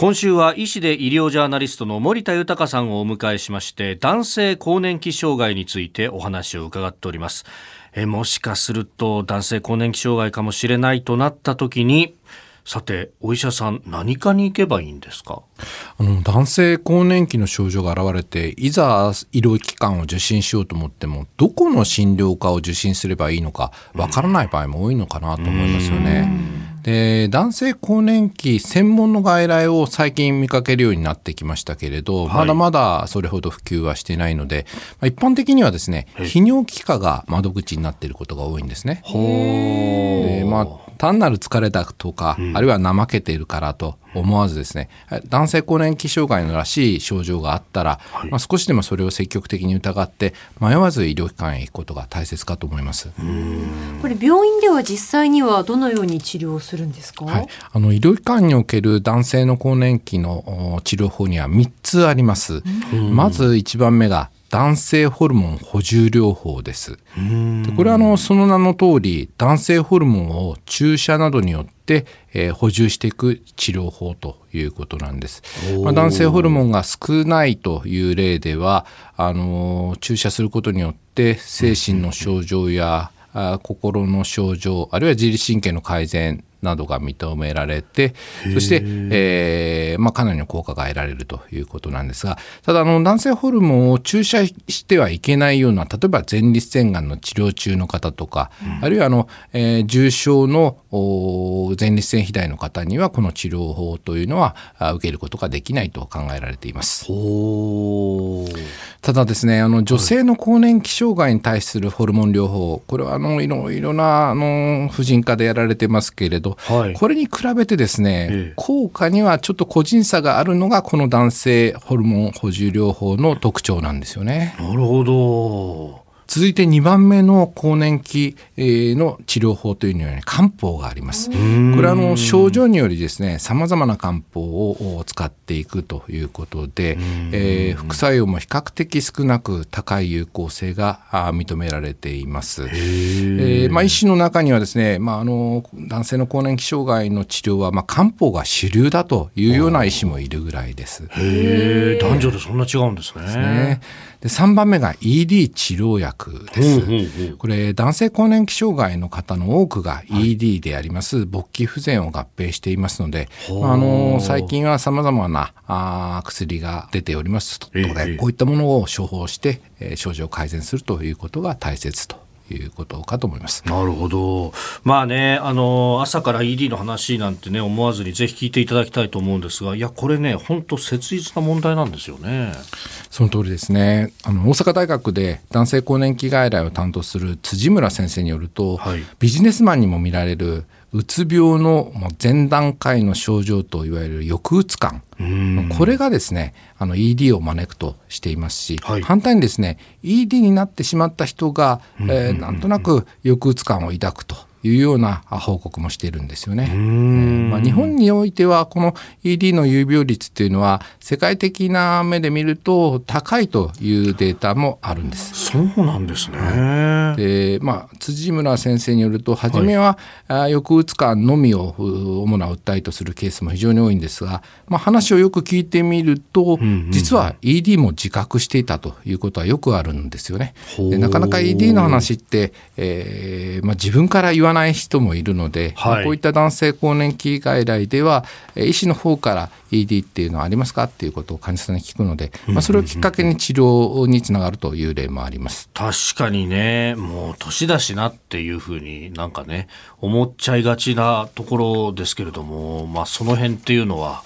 今週は医師で医療ジャーナリストの森田豊さんをお迎えしまして男性更年期障害についてお話を伺っております。えもしかすると男性更年期障害かもしれないとなった時にさてお医者さん何かに行けばいいんですか？あの男性更年期の症状が現れていざ医療機関を受診しようと思ってもどこの診療科を受診すればいいのかわからない場合も多いのかなと思いますよね。で男性更年期専門の外来を最近見かけるようになってきましたけれど、はい、まだまだそれほど普及はしていないので、まあ、一般的にはですね泌尿器科が窓口になっていることが多いんですね。でまあ単なる疲れだとか、うん、あるいは怠けているからと思わずですね男性更年期障害のらしい症状があったら、はい、まあ、少しでもそれを積極的に疑って迷わず医療機関へ行くことが大切かと思いますこれ病院では実際にはどのように治療するんですか、はい、あの医療機関における男性の更年期の治療法には3つあります。まず1番目が男性ホルモン補充療法です。でこれはあのその名の通り男性ホルモンを注射などによって、えー、補充していく治療法ということなんです。まあ、男性ホルモンが少ないという例ではあの注射することによって精神の症状やあ心の症状あるいは自律神経の改善などが認められてそして、えーまあ、かなりの効果が得られるということなんですがただあの男性ホルモンを注射してはいけないような例えば前立腺がんの治療中の方とか、うん、あるいはあの、えー、重症の前立腺肥大の方にはこの治療法というのは受けることができないと考えられています。ただですねあの女性の更年期障害に対するホルモン療法これはあのいろいろなあの婦人科でやられてますけれど、はい、これに比べてですね、ええ、効果にはちょっと個人差があるのがこの男性ホルモン補充療法の特徴なんですよね。なるほど続いて2番目の更年期の治療法というのは、ね、漢方があります。これはあの症状によりですね、様々な漢方を使っていくということで、えー、副作用も比較的少なく高い有効性が認められています。えー、まあ、医師の中にはですね、まあ、あの男性の更年期障害の治療は、まあ、漢方が主流だというような医師もいるぐらいです。へ男女でそんな違うんですね。ですねで3番目が ED 治療薬です。これ男性更年期障害の方の多くが ED であります、勃起不全を合併していますので、あの最近はさまざまなあ薬が出ております。ので、こういったものを処方して、えー、症状を改善するということが大切ということかと思います。なるほど。まあね、あの、朝から ED の話なんてね、思わずにぜひ聞いていただきたいと思うんですが、いや、これね、本当切実な問題なんですよね。その通りですね。あの、大阪大学で男性更年期外来を担当する辻村先生によると、はい、ビジネスマンにも見られるうつ病の前段階の症状といわゆる抑うつ感。これがですねあの ED を招くとしていますし、はい、反対にですね ED になってしまった人が、えー、なんとなく抑うつ感を抱くというような報告もしているんですよね。えー、まあ、日本においてはこの ED の有病率っていうのは世界的な目で見ると高いというデータもあるんです。そうなんですね。で、まあ、辻村先生によると初めは、はい、抑うつ感のみを主な訴えとするケースも非常に多いんですが、まあ、話をよく聞いてみると、実は ED も自覚していたということはよくあるんですよね。でなかなか ED の話って、えーまあ、自分から言わわない人もいるので、はい、こういった男性更年期外来では医師の方から ED っていうのはありますかっていうことを患者さんに聞くので、まあ、それをきっかけに治療につながるという例もあります確かにねもう年だしなっていうふうになんかね思っちゃいがちなところですけれども、まあ、その辺っていうのは。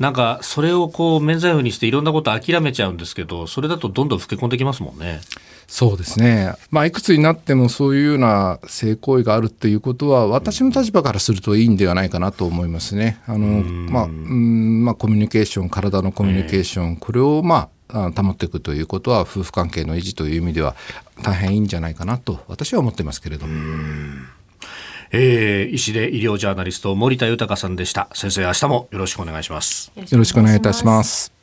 なんかそれをこう免罪符にしていろんなこと諦めちゃうんですけどそれだとどんどん老け込んできますもんね。そうですね、まあ、いくつになってもそういうような性行為があるということは私の立場からするといいんではないかなと思いますね。あのまあうんまあ、コミュニケーション体のコミュニケーション、これをまあ保っていくということは夫婦関係の維持という意味では大変いいんじゃないかなと私は思ってますけれど。も。えー、医師で医療ジャーナリスト森田豊さんでした。先生明日もよろしくお願いします。よろしくお願いいたします